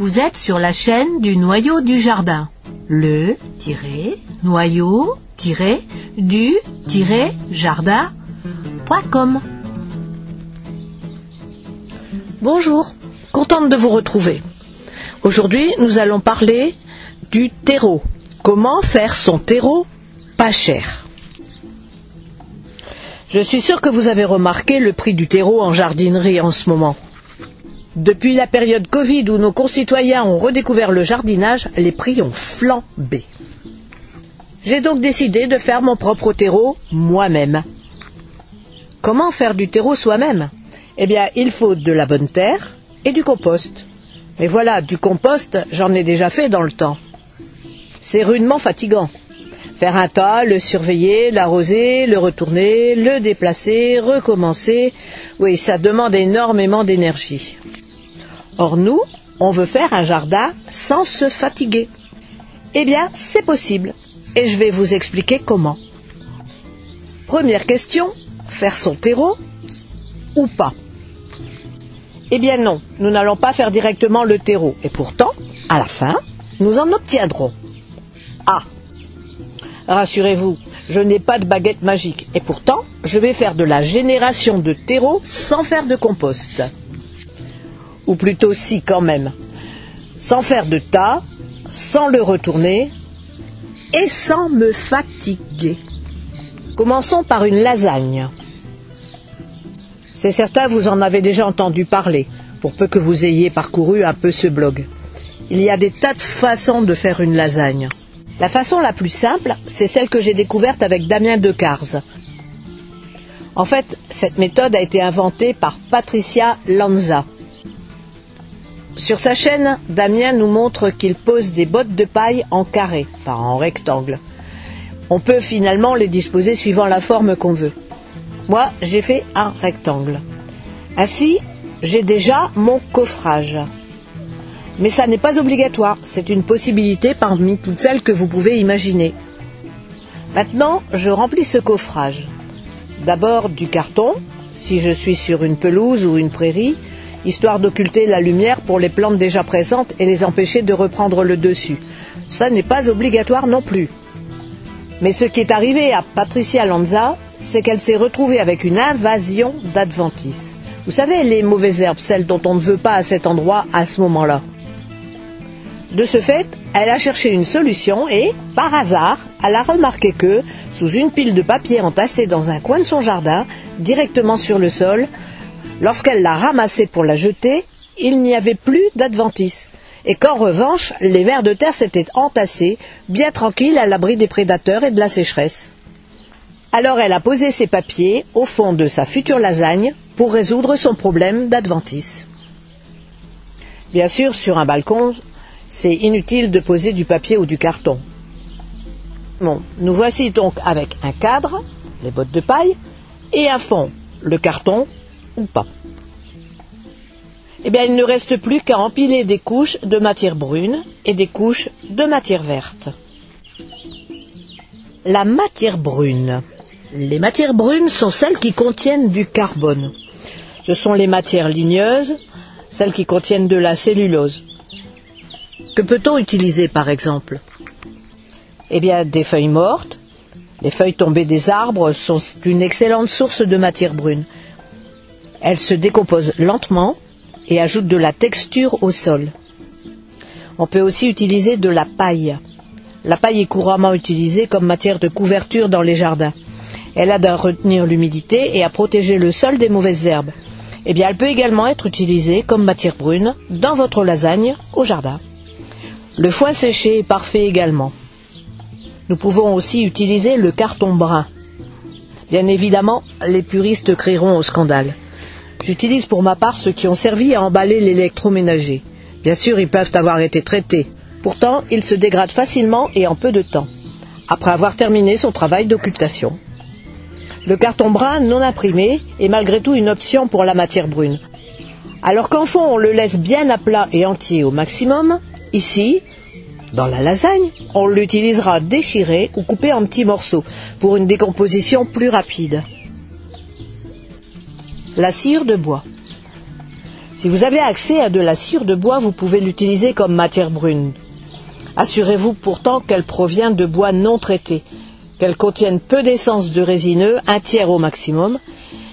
Vous êtes sur la chaîne du noyau du jardin. Le noyau du jardin.com. Bonjour, contente de vous retrouver. Aujourd'hui, nous allons parler du terreau. Comment faire son terreau pas cher? Je suis sûre que vous avez remarqué le prix du terreau en jardinerie en ce moment. Depuis la période Covid où nos concitoyens ont redécouvert le jardinage, les prix ont flambé. J'ai donc décidé de faire mon propre terreau moi-même. Comment faire du terreau soi-même? Eh bien, il faut de la bonne terre et du compost. Mais voilà, du compost, j'en ai déjà fait dans le temps. C'est rudement fatigant. Faire un tas, le surveiller, l'arroser, le retourner, le déplacer, recommencer, oui, ça demande énormément d'énergie. Or nous, on veut faire un jardin sans se fatiguer. Eh bien, c'est possible. Et je vais vous expliquer comment. Première question, faire son terreau ou pas? Eh bien non, nous n'allons pas faire directement le terreau. Et pourtant, à la fin, nous en obtiendrons. Ah Rassurez-vous, je n'ai pas de baguette magique. Et pourtant, je vais faire de la génération de terreau sans faire de compost ou plutôt si quand même, sans faire de tas, sans le retourner et sans me fatiguer. Commençons par une lasagne. C'est certain, vous en avez déjà entendu parler, pour peu que vous ayez parcouru un peu ce blog. Il y a des tas de façons de faire une lasagne. La façon la plus simple, c'est celle que j'ai découverte avec Damien Decars. En fait, cette méthode a été inventée par Patricia Lanza. Sur sa chaîne, Damien nous montre qu'il pose des bottes de paille en carré, pas en rectangle. On peut finalement les disposer suivant la forme qu'on veut. Moi, j'ai fait un rectangle. Ainsi, j'ai déjà mon coffrage. Mais ça n'est pas obligatoire, c'est une possibilité parmi toutes celles que vous pouvez imaginer. Maintenant, je remplis ce coffrage. D'abord du carton, si je suis sur une pelouse ou une prairie, histoire d'occulter la lumière pour les plantes déjà présentes et les empêcher de reprendre le dessus. Ça n'est pas obligatoire non plus. Mais ce qui est arrivé à Patricia Lanza, c'est qu'elle s'est retrouvée avec une invasion d'adventices. Vous savez, les mauvaises herbes, celles dont on ne veut pas à cet endroit à ce moment-là. De ce fait, elle a cherché une solution et, par hasard, elle a remarqué que, sous une pile de papier entassée dans un coin de son jardin, directement sur le sol, Lorsqu'elle l'a ramassée pour la jeter, il n'y avait plus d'adventice, et qu'en revanche, les vers de terre s'étaient entassés, bien tranquilles à l'abri des prédateurs et de la sécheresse. Alors elle a posé ses papiers au fond de sa future lasagne pour résoudre son problème d'adventice. Bien sûr, sur un balcon, c'est inutile de poser du papier ou du carton. Nous voici donc avec un cadre, les bottes de paille, et un fond, le carton ou pas. Eh bien, il ne reste plus qu'à empiler des couches de matière brune et des couches de matière verte. La matière brune. Les matières brunes sont celles qui contiennent du carbone. Ce sont les matières ligneuses, celles qui contiennent de la cellulose. Que peut-on utiliser par exemple? Eh bien, des feuilles mortes. Les feuilles tombées des arbres sont une excellente source de matière brune. Elle se décompose lentement et ajoute de la texture au sol. On peut aussi utiliser de la paille. La paille est couramment utilisée comme matière de couverture dans les jardins. Elle aide à retenir l'humidité et à protéger le sol des mauvaises herbes. Eh elle peut également être utilisée comme matière brune dans votre lasagne au jardin. Le foin séché est parfait également. Nous pouvons aussi utiliser le carton brun. Bien évidemment, les puristes crieront au scandale. J'utilise pour ma part ceux qui ont servi à emballer l'électroménager. Bien sûr, ils peuvent avoir été traités. Pourtant, ils se dégradent facilement et en peu de temps, après avoir terminé son travail d'occultation. Le carton brun non imprimé est malgré tout une option pour la matière brune. Alors qu'en fond on le laisse bien à plat et entier au maximum, ici, dans la lasagne, on l'utilisera déchiré ou coupé en petits morceaux pour une décomposition plus rapide la cire de bois. Si vous avez accès à de la cire de bois, vous pouvez l'utiliser comme matière brune. Assurez-vous pourtant qu'elle provient de bois non traités, qu'elle contienne peu d'essence de résineux, un tiers au maximum,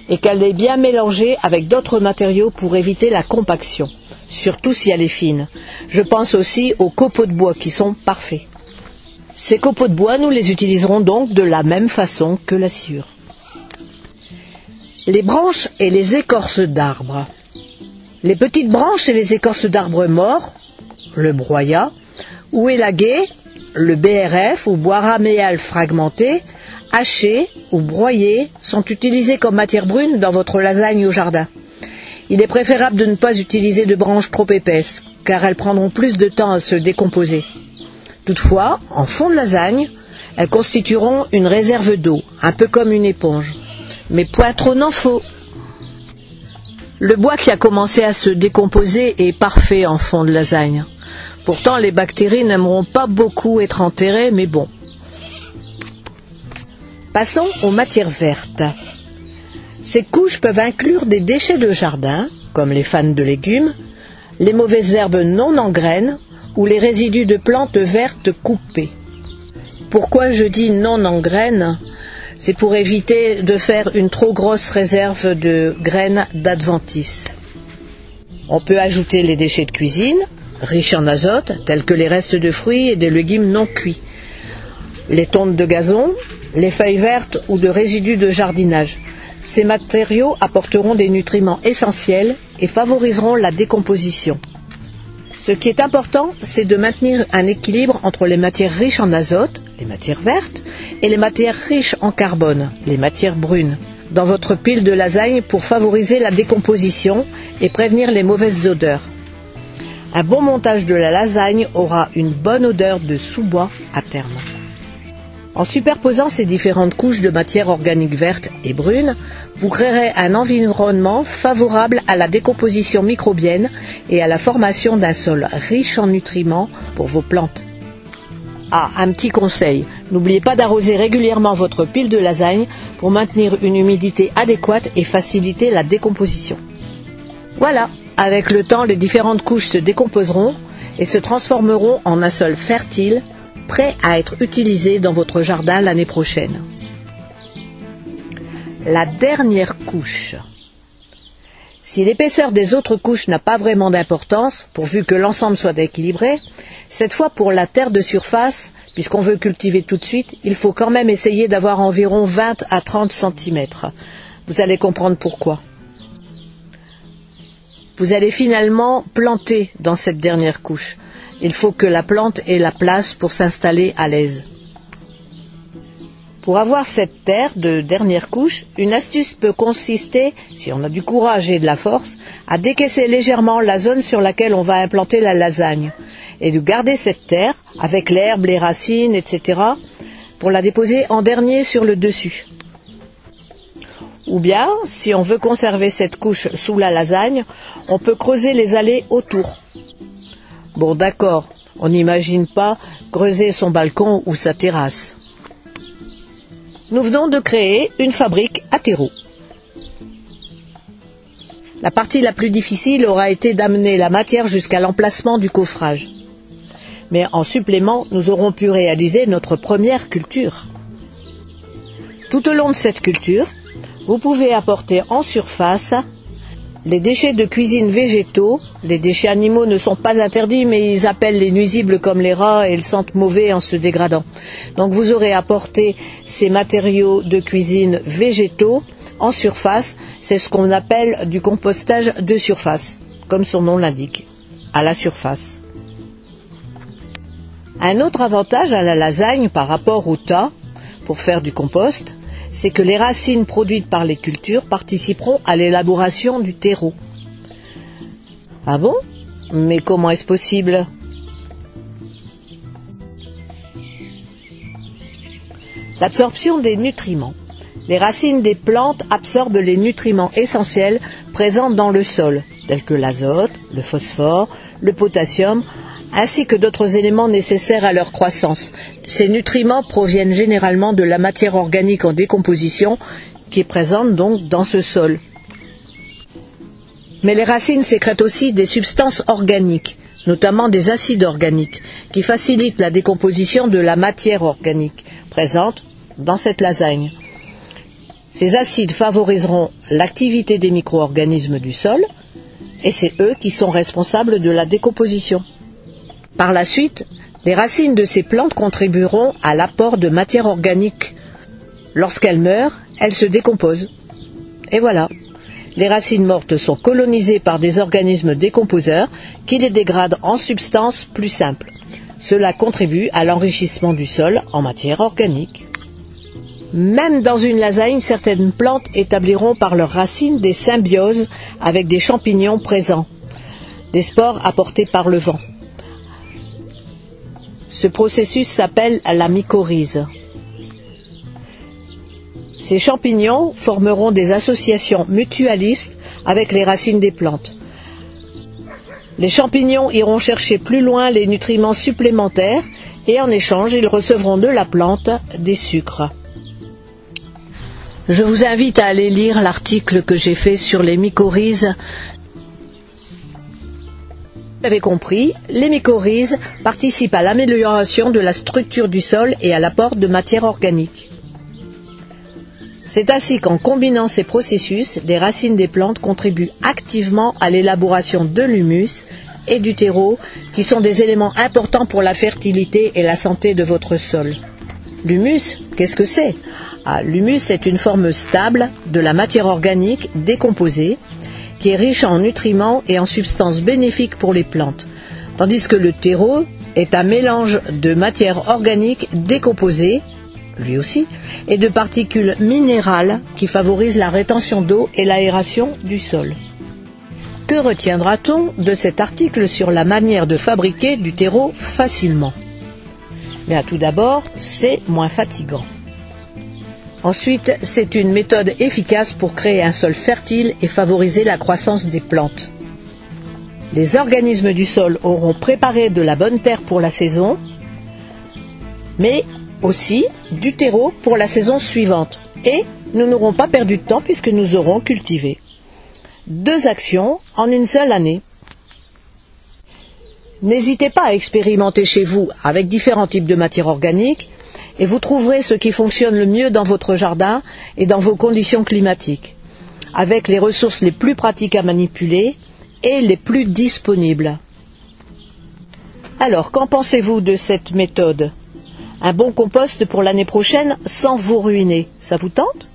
et qu'elle est bien mélangée avec d'autres matériaux pour éviter la compaction, surtout si elle est fine. Je pense aussi aux copeaux de bois qui sont parfaits. Ces copeaux de bois, nous les utiliserons donc de la même façon que la sciure. Les branches et les écorces d'arbres. Les petites branches et les écorces d'arbres morts, le broyat, ou élagué, le BRF ou bois raméal fragmenté, haché ou broyé sont utilisés comme matière brune dans votre lasagne au jardin. Il est préférable de ne pas utiliser de branches trop épaisses, car elles prendront plus de temps à se décomposer. Toutefois, en fond de lasagne, elles constitueront une réserve d'eau, un peu comme une éponge. Mais trop n'en faut. Le bois qui a commencé à se décomposer est parfait en fond de lasagne. Pourtant, les bactéries n'aimeront pas beaucoup être enterrées, mais bon. Passons aux matières vertes. Ces couches peuvent inclure des déchets de jardin, comme les fans de légumes, les mauvaises herbes non en graines ou les résidus de plantes vertes coupées. Pourquoi je dis non en graines? C'est pour éviter de faire une trop grosse réserve de graines d'adventice. On peut ajouter les déchets de cuisine, riches en azote, tels que les restes de fruits et des légumes non cuits, les tontes de gazon, les feuilles vertes ou de résidus de jardinage. Ces matériaux apporteront des nutriments essentiels et favoriseront la décomposition. Ce qui est important, c'est de maintenir un équilibre entre les matières riches en azote, les matières vertes, et les matières riches en carbone, les matières brunes, dans votre pile de lasagne pour favoriser la décomposition et prévenir les mauvaises odeurs. Un bon montage de la lasagne aura une bonne odeur de sous-bois à terme. En superposant ces différentes couches de matière organique verte et brune, vous créerez un environnement favorable à la décomposition microbienne et à la formation d'un sol riche en nutriments pour vos plantes. Ah, un petit conseil. N'oubliez pas d'arroser régulièrement votre pile de lasagne pour maintenir une humidité adéquate et faciliter la décomposition. Voilà, avec le temps, les différentes couches se décomposeront et se transformeront en un sol fertile, prêt à être utilisé dans votre jardin l'année prochaine. La dernière couche. Si l'épaisseur des autres couches n'a pas vraiment d'importance, pourvu que l'ensemble soit équilibré, cette fois pour la terre de surface, puisqu'on veut cultiver tout de suite, il faut quand même essayer d'avoir environ 20 à 30 cm. Vous allez comprendre pourquoi. Vous allez finalement planter dans cette dernière couche. Il faut que la plante ait la place pour s'installer à l'aise. Pour avoir cette terre de dernière couche, une astuce peut consister, si on a du courage et de la force, à décaisser légèrement la zone sur laquelle on va implanter la lasagne et de garder cette terre avec l'herbe, les racines, etc. pour la déposer en dernier sur le dessus. Ou bien, si on veut conserver cette couche sous la lasagne, on peut creuser les allées autour. Bon, d'accord, on n'imagine pas creuser son balcon ou sa terrasse nous venons de créer une fabrique à terreau. La partie la plus difficile aura été d'amener la matière jusqu'à l'emplacement du coffrage. Mais en supplément, nous aurons pu réaliser notre première culture. Tout au long de cette culture, vous pouvez apporter en surface les déchets de cuisine végétaux, les déchets animaux ne sont pas interdits, mais ils appellent les nuisibles comme les rats et ils sentent mauvais en se dégradant. Donc vous aurez apporté ces matériaux de cuisine végétaux en surface. C'est ce qu'on appelle du compostage de surface, comme son nom l'indique, à la surface. Un autre avantage à la lasagne par rapport au tas, pour faire du compost, c'est que les racines produites par les cultures participeront à l'élaboration du terreau. Ah bon? Mais comment est-ce possible? L'absorption des nutriments. Les racines des plantes absorbent les nutriments essentiels présents dans le sol, tels que l'azote, le phosphore, le potassium, ainsi que d'autres éléments nécessaires à leur croissance. Ces nutriments proviennent généralement de la matière organique en décomposition qui est présente donc dans ce sol. Mais les racines sécrètent aussi des substances organiques, notamment des acides organiques, qui facilitent la décomposition de la matière organique présente dans cette lasagne. Ces acides favoriseront l'activité des micro-organismes du sol, et c'est eux qui sont responsables de la décomposition. Par la suite, les racines de ces plantes contribueront à l'apport de matière organique. Lorsqu'elles meurent, elles se décomposent. Et voilà. Les racines mortes sont colonisées par des organismes décomposeurs qui les dégradent en substances plus simples. Cela contribue à l'enrichissement du sol en matière organique. Même dans une lasagne, certaines plantes établiront par leurs racines des symbioses avec des champignons présents, des spores apportés par le vent. Ce processus s'appelle la mycorhize. Ces champignons formeront des associations mutualistes avec les racines des plantes. Les champignons iront chercher plus loin les nutriments supplémentaires et en échange, ils recevront de la plante des sucres. Je vous invite à aller lire l'article que j'ai fait sur les mycorhizes. Vous avez compris, les mycorhizes participent à l'amélioration de la structure du sol et à l'apport de matière organique. C'est ainsi qu'en combinant ces processus, les racines des plantes contribuent activement à l'élaboration de l'humus et du terreau, qui sont des éléments importants pour la fertilité et la santé de votre sol. L'humus, qu'est-ce que c'est? Ah, L'humus est une forme stable de la matière organique décomposée qui est riche en nutriments et en substances bénéfiques pour les plantes, tandis que le terreau est un mélange de matière organique décomposée, lui aussi, et de particules minérales qui favorisent la rétention d'eau et l'aération du sol. Que retiendra-t-on de cet article sur la manière de fabriquer du terreau facilement? Tout d'abord, c'est moins fatigant. Ensuite, c'est une méthode efficace pour créer un sol fertile et favoriser la croissance des plantes. Les organismes du sol auront préparé de la bonne terre pour la saison, mais aussi du terreau pour la saison suivante. Et nous n'aurons pas perdu de temps puisque nous aurons cultivé. Deux actions en une seule année. N'hésitez pas à expérimenter chez vous avec différents types de matières organiques et vous trouverez ce qui fonctionne le mieux dans votre jardin et dans vos conditions climatiques, avec les ressources les plus pratiques à manipuler et les plus disponibles. Alors, qu'en pensez-vous de cette méthode? Un bon compost pour l'année prochaine sans vous ruiner, ça vous tente?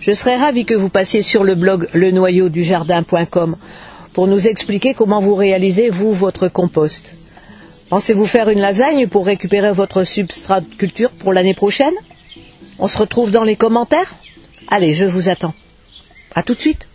Je serais ravi que vous passiez sur le blog lenoyaudujardin.com pour nous expliquer comment vous réalisez, vous, votre compost. Pensez-vous faire une lasagne pour récupérer votre substrat de culture pour l'année prochaine? On se retrouve dans les commentaires? Allez, je vous attends. À tout de suite